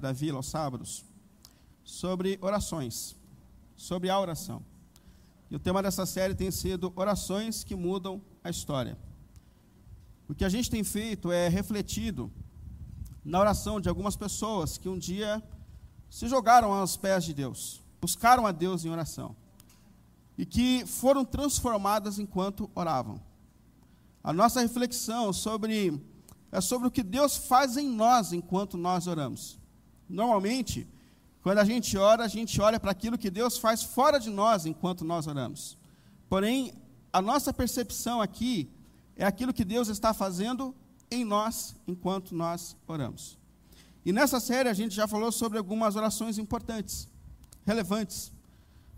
da vila aos sábados sobre orações, sobre a oração. E o tema dessa série tem sido Orações que Mudam a História. O que a gente tem feito é refletido na oração de algumas pessoas que um dia se jogaram aos pés de Deus, buscaram a Deus em oração e que foram transformadas enquanto oravam. A nossa reflexão sobre é sobre o que Deus faz em nós enquanto nós oramos. Normalmente, quando a gente ora, a gente olha para aquilo que Deus faz fora de nós enquanto nós oramos. Porém, a nossa percepção aqui é aquilo que Deus está fazendo em nós enquanto nós oramos. E nessa série a gente já falou sobre algumas orações importantes, relevantes.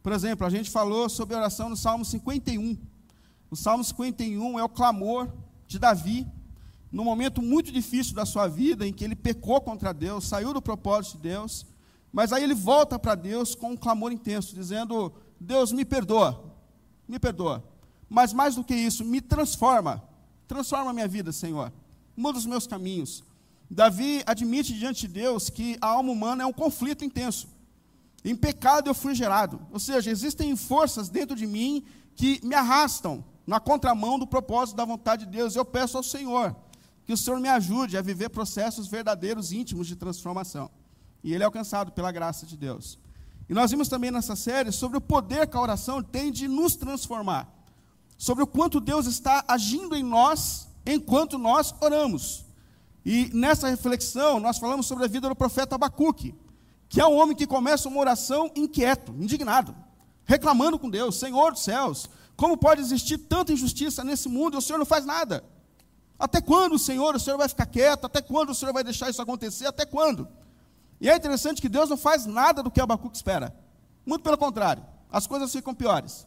Por exemplo, a gente falou sobre a oração no Salmo 51. O Salmo 51 é o clamor de Davi num momento muito difícil da sua vida, em que ele pecou contra Deus, saiu do propósito de Deus, mas aí ele volta para Deus com um clamor intenso, dizendo: Deus, me perdoa, me perdoa. Mas mais do que isso, me transforma, transforma a minha vida, Senhor, muda os meus caminhos. Davi admite diante de Deus que a alma humana é um conflito intenso. Em pecado eu fui gerado, ou seja, existem forças dentro de mim que me arrastam na contramão do propósito da vontade de Deus. Eu peço ao Senhor que o Senhor me ajude a viver processos verdadeiros, íntimos de transformação. E ele é alcançado pela graça de Deus. E nós vimos também nessa série sobre o poder que a oração tem de nos transformar. Sobre o quanto Deus está agindo em nós enquanto nós oramos. E nessa reflexão, nós falamos sobre a vida do profeta Abacuque, que é um homem que começa uma oração inquieto, indignado, reclamando com Deus: Senhor dos céus, como pode existir tanta injustiça nesse mundo e o Senhor não faz nada? Até quando, Senhor, o Senhor vai ficar quieto? Até quando o Senhor vai deixar isso acontecer? Até quando? E é interessante que Deus não faz nada do que Abacuque espera. Muito pelo contrário, as coisas ficam piores.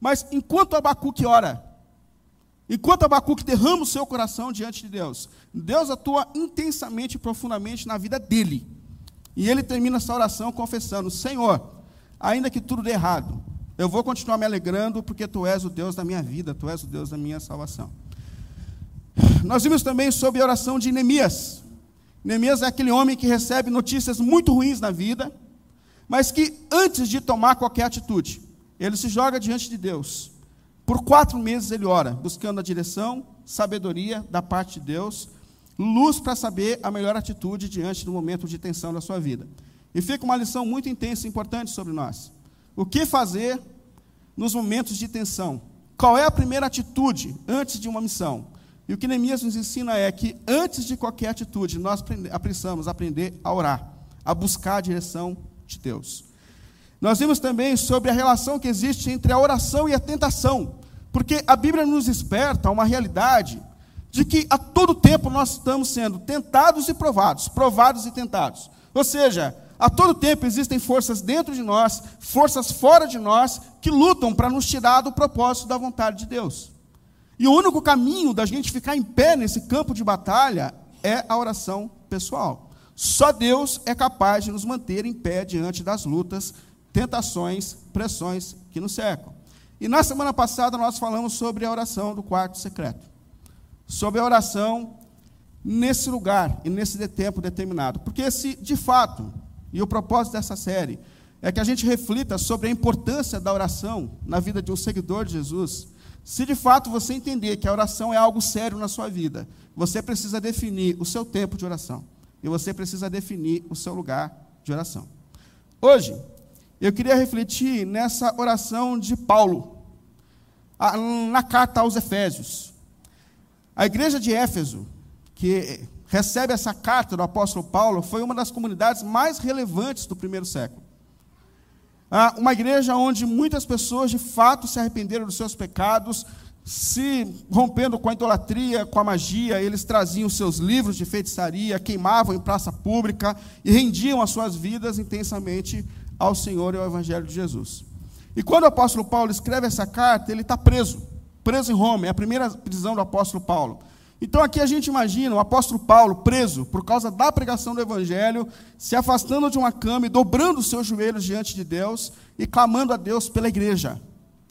Mas enquanto Abacuque ora, enquanto Abacuque derrama o seu coração diante de Deus, Deus atua intensamente e profundamente na vida dele. E ele termina essa oração confessando: Senhor, ainda que tudo dê errado, eu vou continuar me alegrando, porque tu és o Deus da minha vida, tu és o Deus da minha salvação. Nós vimos também sobre a oração de Neemias. Neemias é aquele homem que recebe notícias muito ruins na vida, mas que antes de tomar qualquer atitude, ele se joga diante de Deus. Por quatro meses ele ora, buscando a direção, sabedoria da parte de Deus, luz para saber a melhor atitude diante do momento de tensão da sua vida. E fica uma lição muito intensa e importante sobre nós. O que fazer nos momentos de tensão? Qual é a primeira atitude antes de uma missão? E o que Neemias nos ensina é que, antes de qualquer atitude, nós precisamos aprender a orar, a buscar a direção de Deus. Nós vimos também sobre a relação que existe entre a oração e a tentação, porque a Bíblia nos desperta uma realidade de que a todo tempo nós estamos sendo tentados e provados, provados e tentados. Ou seja, a todo tempo existem forças dentro de nós, forças fora de nós, que lutam para nos tirar do propósito da vontade de Deus. E o único caminho da gente ficar em pé nesse campo de batalha é a oração pessoal. Só Deus é capaz de nos manter em pé diante das lutas, tentações, pressões que nos cercam. E na semana passada nós falamos sobre a oração do quarto secreto. Sobre a oração nesse lugar e nesse tempo determinado. Porque se, de fato, e o propósito dessa série é que a gente reflita sobre a importância da oração na vida de um seguidor de Jesus, se de fato você entender que a oração é algo sério na sua vida, você precisa definir o seu tempo de oração. E você precisa definir o seu lugar de oração. Hoje, eu queria refletir nessa oração de Paulo, na carta aos Efésios. A igreja de Éfeso, que recebe essa carta do apóstolo Paulo, foi uma das comunidades mais relevantes do primeiro século. Ah, uma igreja onde muitas pessoas de fato se arrependeram dos seus pecados, se rompendo com a idolatria, com a magia, eles traziam seus livros de feitiçaria, queimavam em praça pública e rendiam as suas vidas intensamente ao Senhor e ao Evangelho de Jesus. E quando o apóstolo Paulo escreve essa carta, ele está preso, preso em Roma, é a primeira prisão do apóstolo Paulo. Então aqui a gente imagina o apóstolo Paulo preso por causa da pregação do evangelho, se afastando de uma cama e dobrando os seus joelhos diante de Deus e clamando a Deus pela igreja,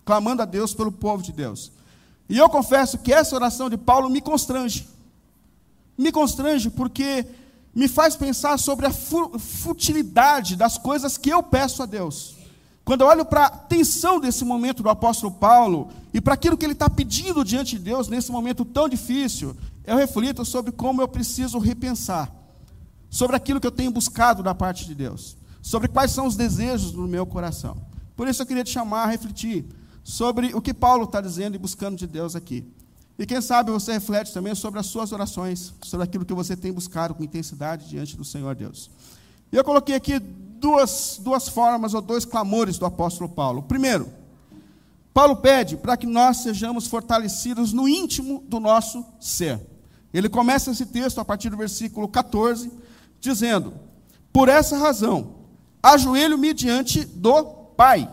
clamando a Deus pelo povo de Deus. E eu confesso que essa oração de Paulo me constrange. Me constrange porque me faz pensar sobre a futilidade das coisas que eu peço a Deus. Quando eu olho para a tensão desse momento do apóstolo Paulo e para aquilo que ele está pedindo diante de Deus nesse momento tão difícil, eu reflito sobre como eu preciso repensar, sobre aquilo que eu tenho buscado da parte de Deus, sobre quais são os desejos do meu coração. Por isso eu queria te chamar a refletir sobre o que Paulo está dizendo e buscando de Deus aqui. E quem sabe você reflete também sobre as suas orações, sobre aquilo que você tem buscado com intensidade diante do Senhor Deus. E eu coloquei aqui duas, duas formas ou dois clamores do apóstolo Paulo. Primeiro, Paulo pede para que nós sejamos fortalecidos no íntimo do nosso ser. Ele começa esse texto a partir do versículo 14, dizendo: Por essa razão, ajoelho-me diante do Pai.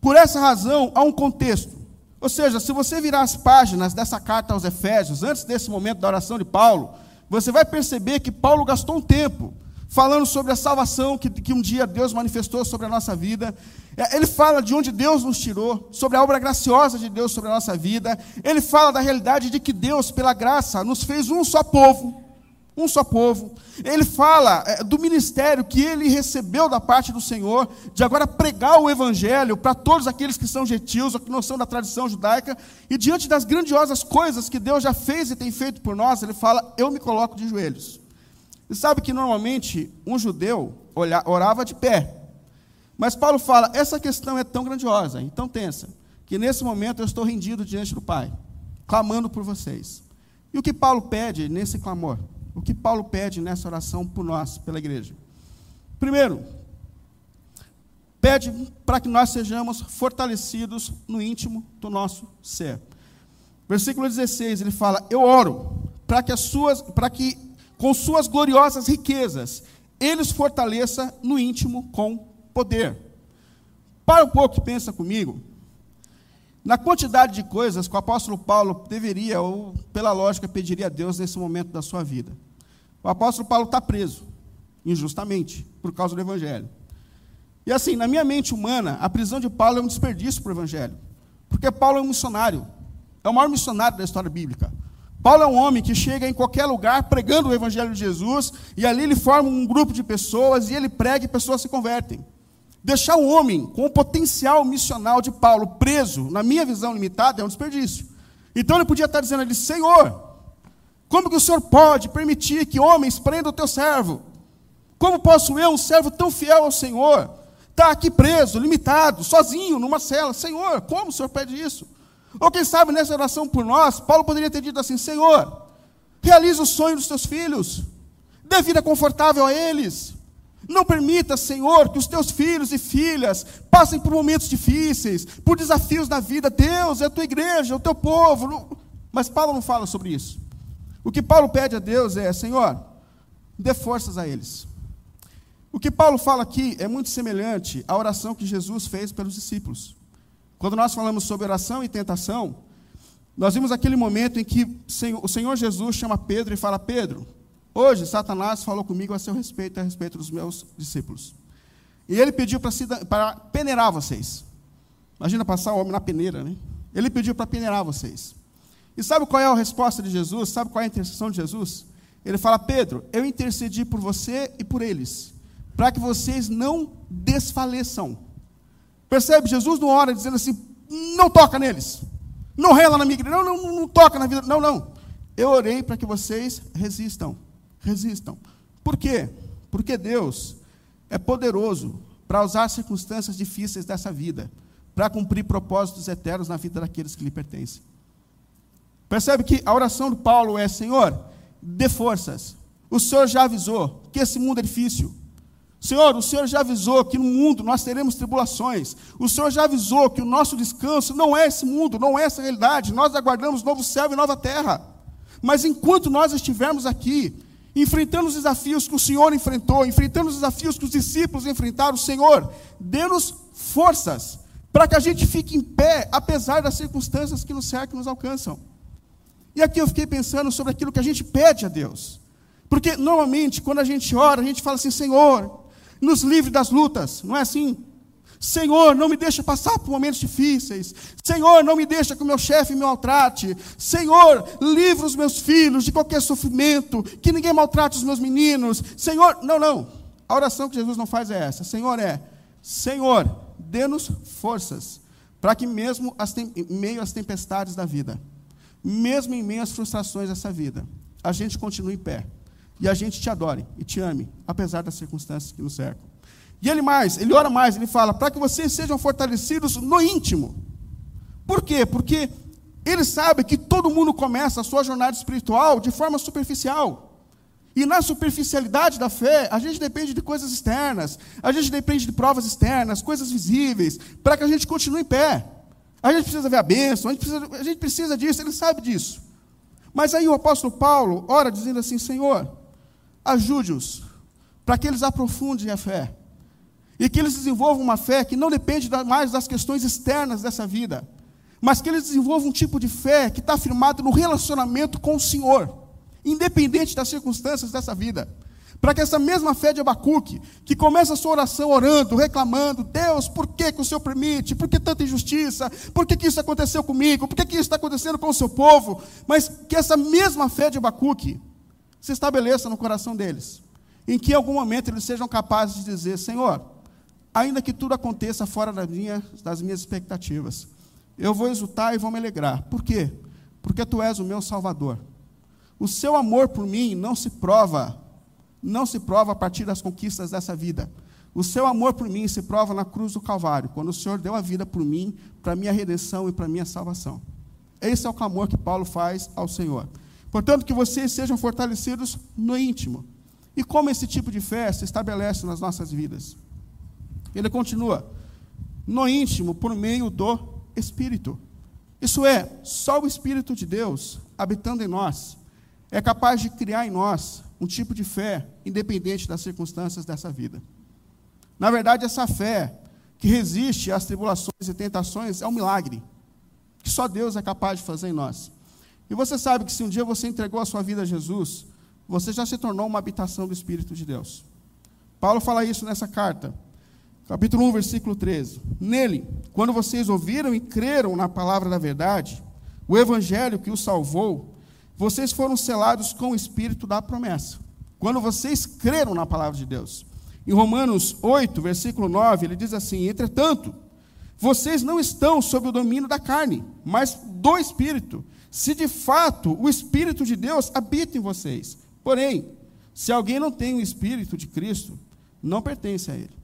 Por essa razão, há um contexto. Ou seja, se você virar as páginas dessa carta aos Efésios, antes desse momento da oração de Paulo, você vai perceber que Paulo gastou um tempo falando sobre a salvação que, que um dia Deus manifestou sobre a nossa vida. É, ele fala de onde Deus nos tirou, sobre a obra graciosa de Deus sobre a nossa vida. Ele fala da realidade de que Deus, pela graça, nos fez um só povo um só povo. Ele fala é, do ministério que ele recebeu da parte do Senhor, de agora pregar o evangelho para todos aqueles que são gentios que não são da tradição judaica, e diante das grandiosas coisas que Deus já fez e tem feito por nós, ele fala: Eu me coloco de joelhos. E sabe que normalmente um judeu orava de pé. Mas Paulo fala: essa questão é tão grandiosa, tão tensa, que nesse momento eu estou rendido diante do Pai, clamando por vocês. E o que Paulo pede nesse clamor? o que Paulo pede nessa oração por nós, pela igreja. Primeiro, pede para que nós sejamos fortalecidos no íntimo do nosso ser. Versículo 16, ele fala: Eu oro para que as suas, para que com suas gloriosas riquezas ele os fortaleça no íntimo com poder. Para um pouco e pensa comigo. Na quantidade de coisas que o apóstolo Paulo deveria, ou pela lógica, pediria a Deus nesse momento da sua vida. O apóstolo Paulo está preso, injustamente, por causa do Evangelho. E assim, na minha mente humana, a prisão de Paulo é um desperdício para o Evangelho. Porque Paulo é um missionário, é o maior missionário da história bíblica. Paulo é um homem que chega em qualquer lugar pregando o Evangelho de Jesus, e ali ele forma um grupo de pessoas, e ele prega e pessoas se convertem. Deixar um homem com o potencial missional de Paulo preso, na minha visão limitada, é um desperdício. Então ele podia estar dizendo ali: Senhor, como que o Senhor pode permitir que homens prendam o teu servo? Como posso eu, um servo tão fiel ao Senhor, estar tá aqui preso, limitado, sozinho, numa cela? Senhor, como o Senhor pede isso? Ou quem sabe nessa oração por nós, Paulo poderia ter dito assim: Senhor, realiza o sonho dos teus filhos, dê vida confortável a eles, não permita, Senhor, que os teus filhos e filhas passem por momentos difíceis, por desafios na vida. Deus é a tua igreja, é o teu povo. Mas Paulo não fala sobre isso. O que Paulo pede a Deus é: Senhor, dê forças a eles. O que Paulo fala aqui é muito semelhante à oração que Jesus fez pelos discípulos. Quando nós falamos sobre oração e tentação, nós vimos aquele momento em que o Senhor Jesus chama Pedro e fala: Pedro, Hoje, Satanás falou comigo a seu respeito, a respeito dos meus discípulos. E ele pediu para peneirar vocês. Imagina passar o homem na peneira, né? Ele pediu para peneirar vocês. E sabe qual é a resposta de Jesus? Sabe qual é a intercessão de Jesus? Ele fala: Pedro, eu intercedi por você e por eles, para que vocês não desfaleçam. Percebe? Jesus não ora dizendo assim: não toca neles, não rela na minha igreja, não, não, não toca na vida, não, não. Eu orei para que vocês resistam resistam. Por quê? Porque Deus é poderoso para usar circunstâncias difíceis dessa vida, para cumprir propósitos eternos na vida daqueles que lhe pertencem. Percebe que a oração do Paulo é: Senhor, dê forças. O Senhor já avisou que esse mundo é difícil. Senhor, o Senhor já avisou que no mundo nós teremos tribulações. O Senhor já avisou que o nosso descanso não é esse mundo, não é essa realidade. Nós aguardamos novo céu e nova terra. Mas enquanto nós estivermos aqui, enfrentando os desafios que o Senhor enfrentou, enfrentando os desafios que os discípulos enfrentaram, Senhor, dê-nos forças para que a gente fique em pé, apesar das circunstâncias que nos cercam e nos alcançam. E aqui eu fiquei pensando sobre aquilo que a gente pede a Deus. Porque normalmente, quando a gente ora, a gente fala assim: Senhor, nos livre das lutas, não é assim? Senhor, não me deixa passar por momentos difíceis. Senhor, não me deixa que o meu chefe me maltrate. Senhor, livra os meus filhos de qualquer sofrimento, que ninguém maltrate os meus meninos. Senhor, não, não. A oração que Jesus não faz é essa. Senhor é, Senhor, dê-nos forças, para que mesmo em meio às tempestades da vida, mesmo em meio às frustrações dessa vida, a gente continue em pé. E a gente te adore e te ame, apesar das circunstâncias que nos cercam. E ele mais, ele ora mais, ele fala, para que vocês sejam fortalecidos no íntimo. Por quê? Porque ele sabe que todo mundo começa a sua jornada espiritual de forma superficial. E na superficialidade da fé, a gente depende de coisas externas, a gente depende de provas externas, coisas visíveis, para que a gente continue em pé. A gente precisa ver a bênção, a gente precisa, a gente precisa disso, ele sabe disso. Mas aí o apóstolo Paulo ora dizendo assim: Senhor, ajude-os para que eles aprofundem a fé e que eles desenvolvam uma fé que não depende mais das questões externas dessa vida, mas que eles desenvolvam um tipo de fé que está firmado no relacionamento com o Senhor, independente das circunstâncias dessa vida. Para que essa mesma fé de Abacuque, que começa a sua oração orando, reclamando, Deus, por que, que o Senhor permite? Por que tanta injustiça? Por que, que isso aconteceu comigo? Por que, que isso está acontecendo com o seu povo? Mas que essa mesma fé de Abacuque se estabeleça no coração deles, em que em algum momento eles sejam capazes de dizer, Senhor, ainda que tudo aconteça fora das minhas, das minhas expectativas. Eu vou exultar e vou me alegrar. Por quê? Porque tu és o meu Salvador. O seu amor por mim não se prova, não se prova a partir das conquistas dessa vida. O seu amor por mim se prova na cruz do Calvário, quando o Senhor deu a vida por mim, para minha redenção e para minha salvação. Esse é o clamor que Paulo faz ao Senhor. Portanto, que vocês sejam fortalecidos no íntimo. E como esse tipo de fé se estabelece nas nossas vidas? Ele continua: no íntimo, por meio do Espírito. Isso é, só o Espírito de Deus, habitando em nós, é capaz de criar em nós um tipo de fé independente das circunstâncias dessa vida. Na verdade, essa fé que resiste às tribulações e tentações é um milagre que só Deus é capaz de fazer em nós. E você sabe que se um dia você entregou a sua vida a Jesus, você já se tornou uma habitação do Espírito de Deus. Paulo fala isso nessa carta capítulo 1, versículo 13. Nele, quando vocês ouviram e creram na palavra da verdade, o evangelho que os salvou, vocês foram selados com o espírito da promessa. Quando vocês creram na palavra de Deus. Em Romanos 8, versículo 9, ele diz assim: Entretanto, vocês não estão sob o domínio da carne, mas do espírito. Se de fato o espírito de Deus habita em vocês. Porém, se alguém não tem o espírito de Cristo, não pertence a ele.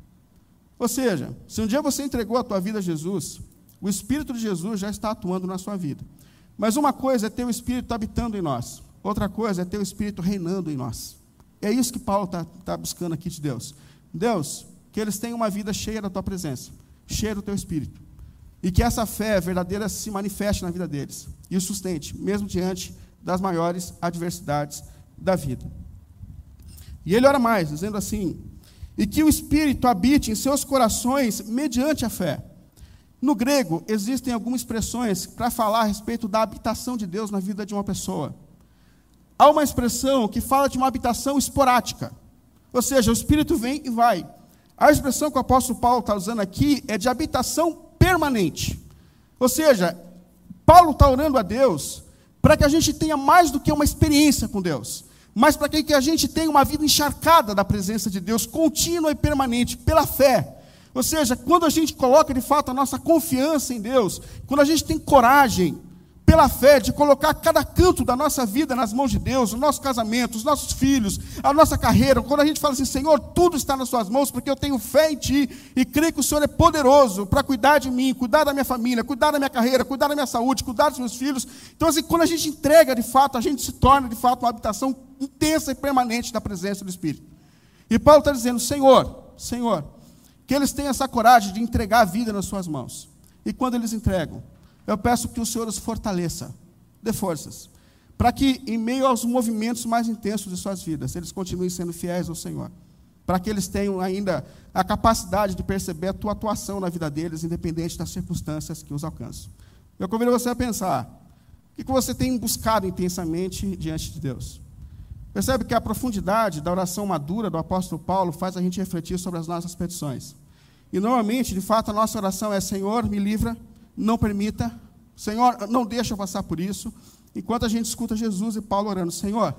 Ou seja, se um dia você entregou a tua vida a Jesus, o Espírito de Jesus já está atuando na sua vida. Mas uma coisa é ter o Espírito habitando em nós, outra coisa é ter o Espírito reinando em nós. É isso que Paulo está tá buscando aqui de Deus. Deus, que eles tenham uma vida cheia da tua presença, cheia do teu Espírito. E que essa fé verdadeira se manifeste na vida deles e o sustente, mesmo diante das maiores adversidades da vida. E ele ora mais, dizendo assim: e que o Espírito habite em seus corações mediante a fé. No grego, existem algumas expressões para falar a respeito da habitação de Deus na vida de uma pessoa. Há uma expressão que fala de uma habitação esporádica, ou seja, o Espírito vem e vai. A expressão que o apóstolo Paulo está usando aqui é de habitação permanente. Ou seja, Paulo está orando a Deus para que a gente tenha mais do que uma experiência com Deus mas para que a gente tenha uma vida encharcada da presença de Deus, contínua e permanente, pela fé. Ou seja, quando a gente coloca de fato a nossa confiança em Deus, quando a gente tem coragem, pela fé, de colocar cada canto da nossa vida nas mãos de Deus, o nosso casamento, os nossos filhos, a nossa carreira, quando a gente fala assim, Senhor, tudo está nas suas mãos, porque eu tenho fé em Ti e creio que o Senhor é poderoso para cuidar de mim, cuidar da minha família, cuidar da minha carreira, cuidar da minha saúde, cuidar dos meus filhos. Então, assim, quando a gente entrega de fato, a gente se torna de fato uma habitação intensa e permanente da presença do Espírito. E Paulo está dizendo: Senhor, Senhor, que eles tenham essa coragem de entregar a vida nas suas mãos. E quando eles entregam, eu peço que o Senhor os fortaleça, dê forças, para que, em meio aos movimentos mais intensos de suas vidas, eles continuem sendo fiéis ao Senhor. Para que eles tenham ainda a capacidade de perceber a tua atuação na vida deles, independente das circunstâncias que os alcançam. Eu convido você a pensar: o que você tem buscado intensamente diante de Deus? Percebe que a profundidade da oração madura do apóstolo Paulo faz a gente refletir sobre as nossas petições. E normalmente, de fato, a nossa oração é: Senhor, me livra, não permita, Senhor, não deixa eu passar por isso. Enquanto a gente escuta Jesus e Paulo orando: Senhor,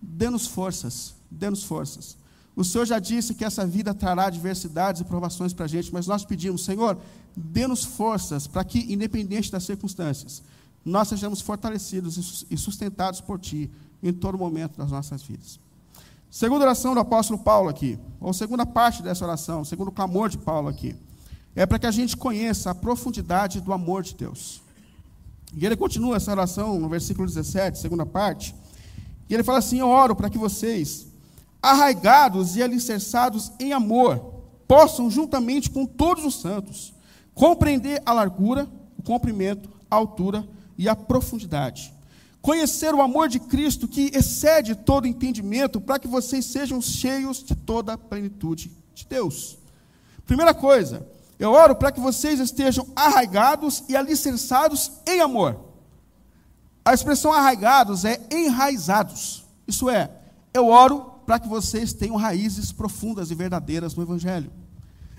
dê-nos forças, dê-nos forças. O Senhor já disse que essa vida trará adversidades e provações para a gente, mas nós pedimos, Senhor, dê-nos forças para que, independente das circunstâncias, nós sejamos fortalecidos e sustentados por Ti em todo momento das nossas vidas. Segunda oração do apóstolo Paulo aqui, ou segunda parte dessa oração, segundo clamor de Paulo aqui, é para que a gente conheça a profundidade do amor de Deus. E ele continua essa oração no versículo 17, segunda parte, e ele fala assim: Eu oro para que vocês, arraigados e alicerçados em amor, possam, juntamente com todos os santos, compreender a largura, o comprimento, a altura e a profundidade. Conhecer o amor de Cristo que excede todo entendimento, para que vocês sejam cheios de toda a plenitude de Deus. Primeira coisa, eu oro para que vocês estejam arraigados e alicerçados em amor. A expressão arraigados é enraizados. Isso é, eu oro para que vocês tenham raízes profundas e verdadeiras no Evangelho.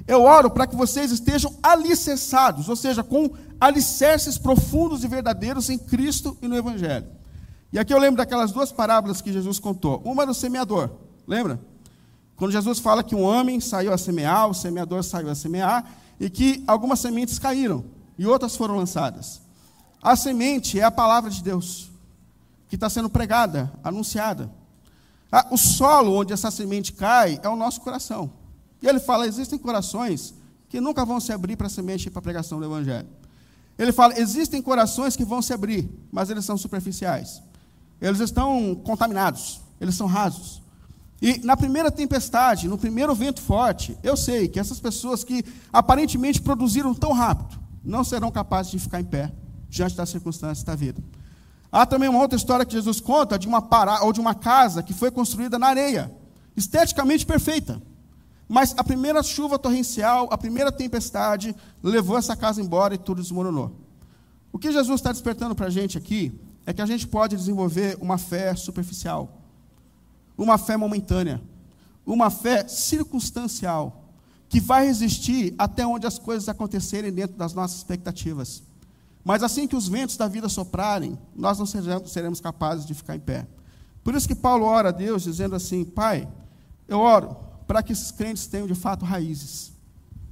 Eu oro para que vocês estejam alicerçados, ou seja, com alicerces profundos e verdadeiros em Cristo e no Evangelho. E aqui eu lembro daquelas duas parábolas que Jesus contou. Uma do semeador, lembra? Quando Jesus fala que um homem saiu a semear, o semeador saiu a semear, e que algumas sementes caíram e outras foram lançadas. A semente é a palavra de Deus, que está sendo pregada, anunciada. Ah, o solo onde essa semente cai é o nosso coração. E ele fala: existem corações que nunca vão se abrir para a semente e para a pregação do Evangelho. Ele fala: existem corações que vão se abrir, mas eles são superficiais. Eles estão contaminados, eles são rasos. E na primeira tempestade, no primeiro vento forte, eu sei que essas pessoas que aparentemente produziram tão rápido, não serão capazes de ficar em pé diante das circunstâncias da vida. Há também uma outra história que Jesus conta de uma pará, ou de uma casa que foi construída na areia, esteticamente perfeita. Mas a primeira chuva torrencial, a primeira tempestade, levou essa casa embora e tudo desmoronou. O que Jesus está despertando para a gente aqui é que a gente pode desenvolver uma fé superficial, uma fé momentânea, uma fé circunstancial, que vai resistir até onde as coisas acontecerem dentro das nossas expectativas. Mas assim que os ventos da vida soprarem, nós não seremos, capazes de ficar em pé. Por isso que Paulo ora a Deus dizendo assim: Pai, eu oro para que esses crentes tenham de fato raízes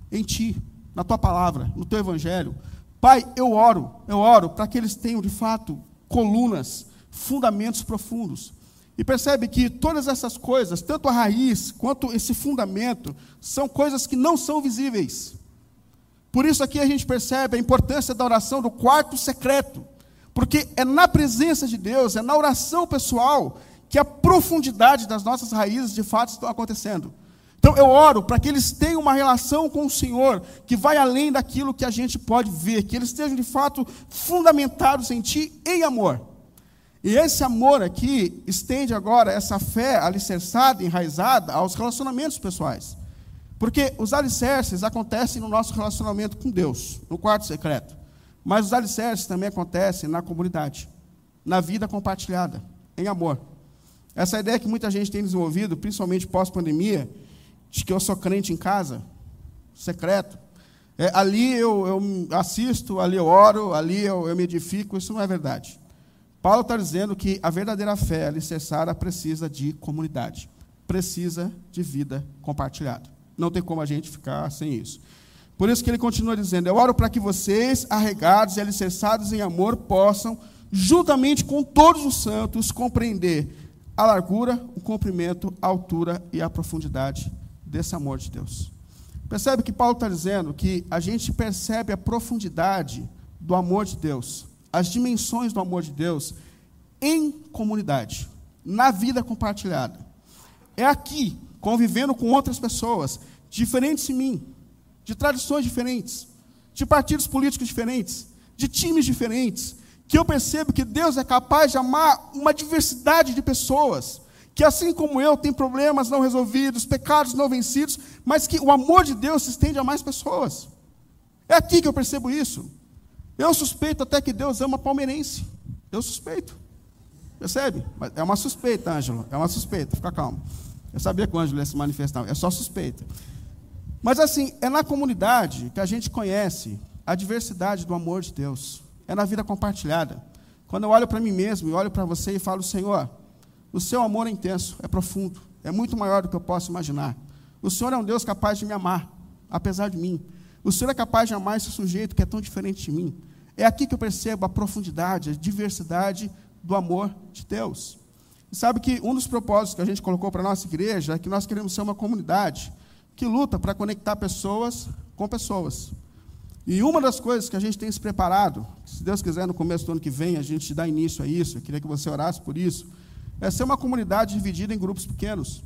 em Ti, na Tua palavra, no Teu Evangelho. Pai, eu oro, eu oro para que eles tenham de fato colunas, fundamentos profundos. E percebe que todas essas coisas, tanto a raiz quanto esse fundamento, são coisas que não são visíveis. Por isso aqui a gente percebe a importância da oração do quarto secreto, porque é na presença de Deus, é na oração pessoal que a profundidade das nossas raízes de fato estão acontecendo. Então eu oro para que eles tenham uma relação com o Senhor que vai além daquilo que a gente pode ver, que eles estejam de fato fundamentados em Ti em amor. E esse amor aqui estende agora essa fé alicerçada, enraizada aos relacionamentos pessoais. Porque os alicerces acontecem no nosso relacionamento com Deus, no quarto secreto. Mas os alicerces também acontecem na comunidade, na vida compartilhada, em amor. Essa ideia que muita gente tem desenvolvido, principalmente pós-pandemia, de que eu sou crente em casa, secreto. É, ali eu, eu, assisto, ali eu oro, ali eu, eu me edifico, isso não é verdade. Paulo está dizendo que a verdadeira fé alicerçada precisa de comunidade, precisa de vida compartilhada. Não tem como a gente ficar sem isso. Por isso que ele continua dizendo: Eu oro para que vocês, arregados e alicerçados em amor, possam, juntamente com todos os santos, compreender a largura, o comprimento, a altura e a profundidade desse amor de Deus. Percebe que Paulo está dizendo que a gente percebe a profundidade do amor de Deus, as dimensões do amor de Deus em comunidade, na vida compartilhada. É aqui convivendo com outras pessoas, diferentes de mim, de tradições diferentes, de partidos políticos diferentes, de times diferentes, que eu percebo que Deus é capaz de amar uma diversidade de pessoas, que assim como eu tem problemas não resolvidos, pecados não vencidos, mas que o amor de Deus se estende a mais pessoas. É aqui que eu percebo isso. Eu suspeito até que Deus ama palmeirense. Eu suspeito. Percebe? É uma suspeita, Ângelo. É uma suspeita. Fica calmo. Eu sabia que o Ângelo ia se manifestar, é só suspeita. Mas assim, é na comunidade que a gente conhece a diversidade do amor de Deus. É na vida compartilhada. Quando eu olho para mim mesmo e olho para você e falo, Senhor, o seu amor é intenso, é profundo, é muito maior do que eu posso imaginar. O Senhor é um Deus capaz de me amar, apesar de mim. O Senhor é capaz de amar esse sujeito que é tão diferente de mim. É aqui que eu percebo a profundidade, a diversidade do amor de Deus. E sabe que um dos propósitos que a gente colocou para a nossa igreja é que nós queremos ser uma comunidade que luta para conectar pessoas com pessoas. E uma das coisas que a gente tem se preparado, se Deus quiser, no começo do ano que vem, a gente dá início a isso, eu queria que você orasse por isso, é ser uma comunidade dividida em grupos pequenos.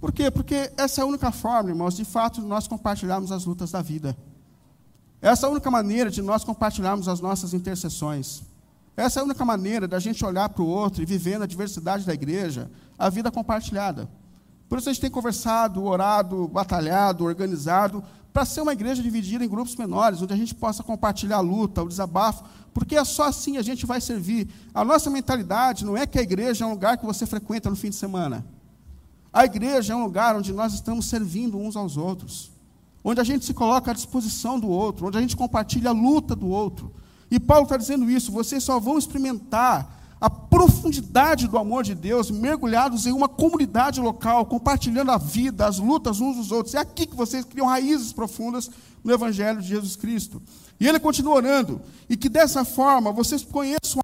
Por quê? Porque essa é a única forma, irmãos, de fato, nós compartilharmos as lutas da vida. Essa é a única maneira de nós compartilharmos as nossas intercessões. Essa é a única maneira da gente olhar para o outro e viver na diversidade da igreja, a vida compartilhada. Por isso a gente tem conversado, orado, batalhado, organizado, para ser uma igreja dividida em grupos menores, onde a gente possa compartilhar a luta, o desabafo, porque é só assim a gente vai servir. A nossa mentalidade não é que a igreja é um lugar que você frequenta no fim de semana. A igreja é um lugar onde nós estamos servindo uns aos outros, onde a gente se coloca à disposição do outro, onde a gente compartilha a luta do outro. E Paulo está dizendo isso: vocês só vão experimentar a profundidade do amor de Deus, mergulhados em uma comunidade local, compartilhando a vida, as lutas uns dos outros. É aqui que vocês criam raízes profundas no Evangelho de Jesus Cristo. E ele continua orando, e que dessa forma vocês conheçam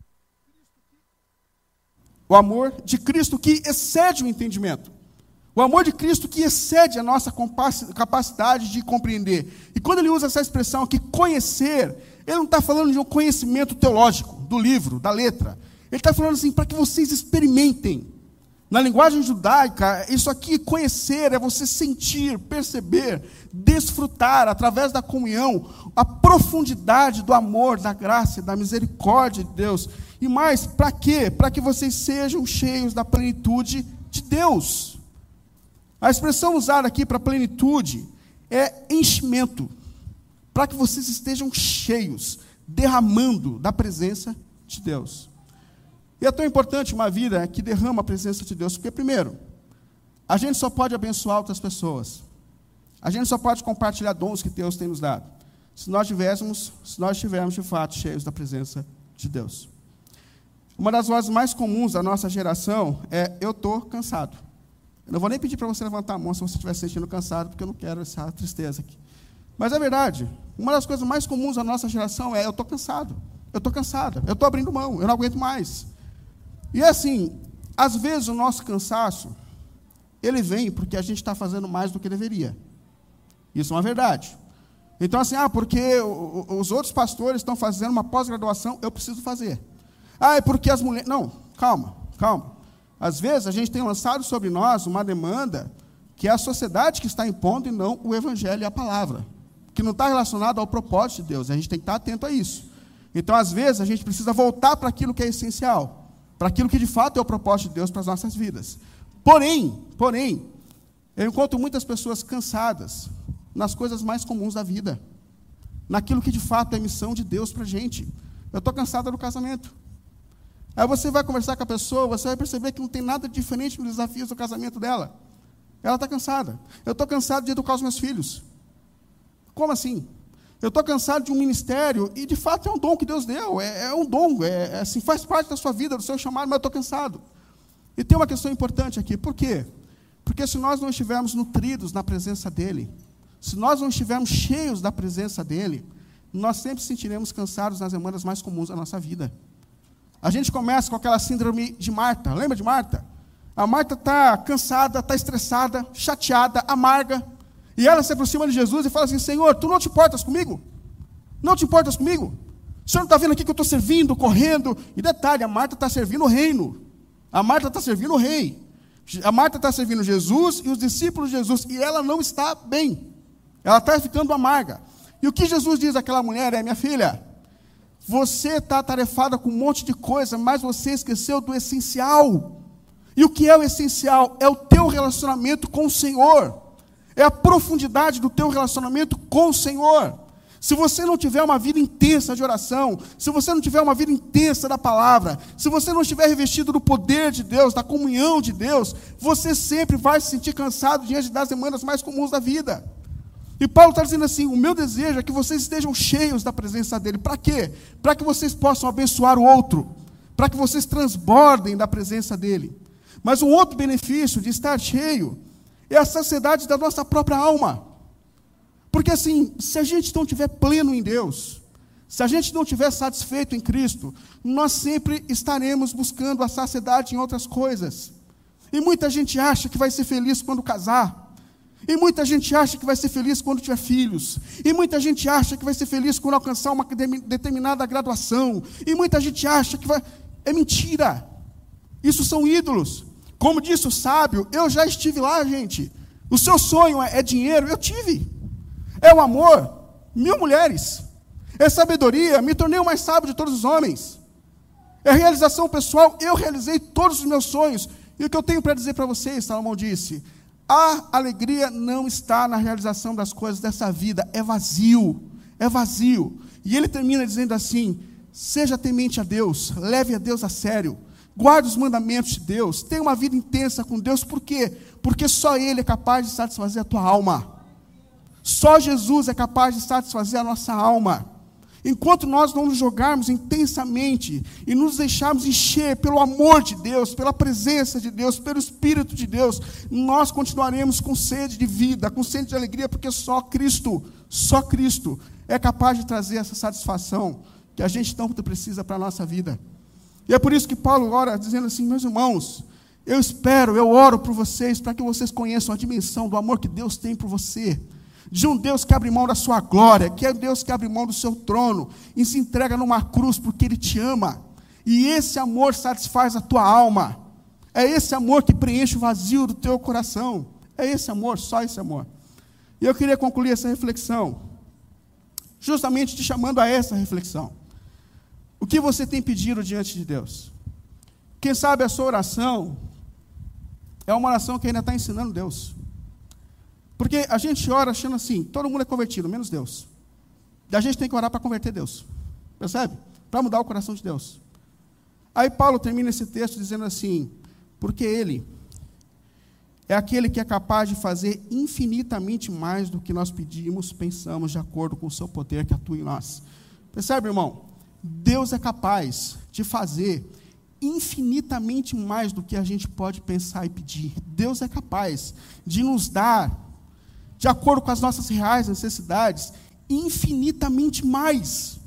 o amor de Cristo que excede o entendimento. O amor de Cristo que excede a nossa capacidade de compreender. E quando ele usa essa expressão aqui, conhecer, ele não está falando de um conhecimento teológico, do livro, da letra. Ele está falando assim, para que vocês experimentem. Na linguagem judaica, isso aqui, conhecer, é você sentir, perceber, desfrutar, através da comunhão, a profundidade do amor, da graça, da misericórdia de Deus. E mais, para quê? Para que vocês sejam cheios da plenitude de Deus. A expressão usada aqui para plenitude é enchimento. Para que vocês estejam cheios, derramando da presença de Deus. E é tão importante uma vida que derrama a presença de Deus, porque, primeiro, a gente só pode abençoar outras pessoas. A gente só pode compartilhar dons que Deus tem nos dado. Se nós tivéssemos, se nós estivermos de fato cheios da presença de Deus. Uma das vozes mais comuns da nossa geração é eu estou cansado. Eu não vou nem pedir para você levantar a mão se você estiver se sentindo cansado, porque eu não quero essa tristeza aqui. Mas é verdade. Uma das coisas mais comuns da nossa geração é eu estou cansado. Eu estou cansada. Eu estou abrindo mão. Eu não aguento mais. E assim, às vezes o nosso cansaço, ele vem porque a gente está fazendo mais do que deveria. Isso é uma verdade. Então, assim, ah, porque os outros pastores estão fazendo uma pós-graduação, eu preciso fazer. Ah, é porque as mulheres. Não, calma, calma. Às vezes a gente tem lançado sobre nós uma demanda que é a sociedade que está impondo e não o evangelho e a palavra, que não está relacionado ao propósito de Deus. A gente tem que estar atento a isso. Então, às vezes, a gente precisa voltar para aquilo que é essencial para aquilo que de fato é o propósito de Deus para as nossas vidas. Porém, porém, eu encontro muitas pessoas cansadas nas coisas mais comuns da vida, naquilo que de fato é missão de Deus para a gente. Eu estou cansada do casamento. Aí você vai conversar com a pessoa, você vai perceber que não tem nada diferente nos desafios do casamento dela. Ela está cansada. Eu estou cansado de educar os meus filhos. Como assim? Eu estou cansado de um ministério, e de fato é um dom que Deus deu, é, é um dom, é, é, assim, faz parte da sua vida, do seu chamado, mas eu estou cansado. E tem uma questão importante aqui, por quê? Porque se nós não estivermos nutridos na presença dEle, se nós não estivermos cheios da presença dEle, nós sempre sentiremos cansados nas demandas mais comuns da nossa vida. A gente começa com aquela síndrome de Marta, lembra de Marta? A Marta está cansada, está estressada, chateada, amarga, e ela se aproxima de Jesus e fala assim: Senhor, tu não te importas comigo? Não te importas comigo? O senhor não está vendo aqui que eu estou servindo, correndo? E detalhe: a Marta está servindo o reino. A Marta está servindo o rei. A Marta está servindo Jesus e os discípulos de Jesus. E ela não está bem. Ela está ficando amarga. E o que Jesus diz àquela mulher é: Minha filha, você está atarefada com um monte de coisa, mas você esqueceu do essencial. E o que é o essencial? É o teu relacionamento com o Senhor é a profundidade do teu relacionamento com o Senhor. Se você não tiver uma vida intensa de oração, se você não tiver uma vida intensa da palavra, se você não estiver revestido do poder de Deus, da comunhão de Deus, você sempre vai se sentir cansado diante das demandas mais comuns da vida. E Paulo está dizendo assim: o meu desejo é que vocês estejam cheios da presença dele. Para quê? Para que vocês possam abençoar o outro, para que vocês transbordem da presença dele. Mas um outro benefício de estar cheio é a saciedade da nossa própria alma. Porque assim, se a gente não estiver pleno em Deus, se a gente não estiver satisfeito em Cristo, nós sempre estaremos buscando a saciedade em outras coisas. E muita gente acha que vai ser feliz quando casar. E muita gente acha que vai ser feliz quando tiver filhos. E muita gente acha que vai ser feliz quando alcançar uma determinada graduação. E muita gente acha que vai. É mentira. Isso são ídolos. Como disse o sábio, eu já estive lá, gente. O seu sonho é, é dinheiro? Eu tive. É o amor? Mil mulheres. É sabedoria? Me tornei o mais sábio de todos os homens. É realização pessoal? Eu realizei todos os meus sonhos. E o que eu tenho para dizer para vocês, Salomão disse: a alegria não está na realização das coisas dessa vida, é vazio, é vazio. E ele termina dizendo assim: seja temente a Deus, leve a Deus a sério, guarde os mandamentos de Deus, tenha uma vida intensa com Deus, por quê? Porque só Ele é capaz de satisfazer a tua alma. Só Jesus é capaz de satisfazer a nossa alma. Enquanto nós não nos jogarmos intensamente e nos deixarmos encher pelo amor de Deus, pela presença de Deus, pelo Espírito de Deus, nós continuaremos com sede de vida, com sede de alegria, porque só Cristo, só Cristo é capaz de trazer essa satisfação que a gente tanto precisa para a nossa vida. E é por isso que Paulo ora dizendo assim: meus irmãos, eu espero, eu oro por vocês, para que vocês conheçam a dimensão do amor que Deus tem por você de um Deus que abre mão da sua glória, que é Deus que abre mão do seu trono e se entrega numa cruz porque Ele te ama. E esse amor satisfaz a tua alma. É esse amor que preenche o vazio do teu coração. É esse amor, só esse amor. E eu queria concluir essa reflexão, justamente te chamando a essa reflexão. O que você tem pedido diante de Deus? Quem sabe a sua oração é uma oração que ainda está ensinando Deus. Porque a gente ora achando assim, todo mundo é convertido, menos Deus. E a gente tem que orar para converter Deus. Percebe? Para mudar o coração de Deus. Aí Paulo termina esse texto dizendo assim: porque ele é aquele que é capaz de fazer infinitamente mais do que nós pedimos, pensamos, de acordo com o seu poder que atua em nós. Percebe, irmão? Deus é capaz de fazer infinitamente mais do que a gente pode pensar e pedir. Deus é capaz de nos dar de acordo com as nossas reais necessidades, infinitamente mais.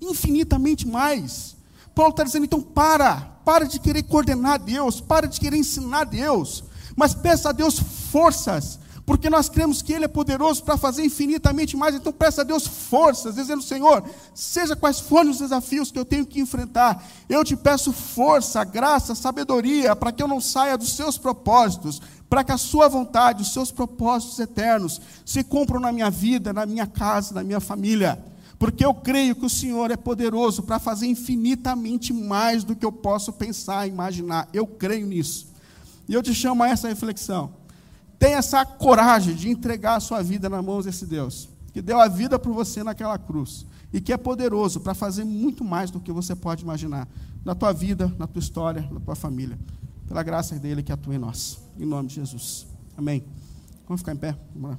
Infinitamente mais. Paulo está dizendo, então, para, para de querer coordenar Deus, para de querer ensinar Deus, mas peça a Deus forças, porque nós cremos que Ele é poderoso para fazer infinitamente mais, então peça a Deus forças, dizendo, Senhor, seja quais forem os desafios que eu tenho que enfrentar, eu te peço força, graça, sabedoria, para que eu não saia dos seus propósitos, para que a sua vontade, os seus propósitos eternos se cumpram na minha vida, na minha casa, na minha família. Porque eu creio que o Senhor é poderoso para fazer infinitamente mais do que eu posso pensar, imaginar. Eu creio nisso. E eu te chamo a essa reflexão. Tenha essa coragem de entregar a sua vida nas mãos desse Deus, que deu a vida por você naquela cruz e que é poderoso para fazer muito mais do que você pode imaginar na tua vida, na tua história, na tua família pela graça dele que atua em nós. Em nome de Jesus. Amém. Vamos ficar em pé? Vamos lá.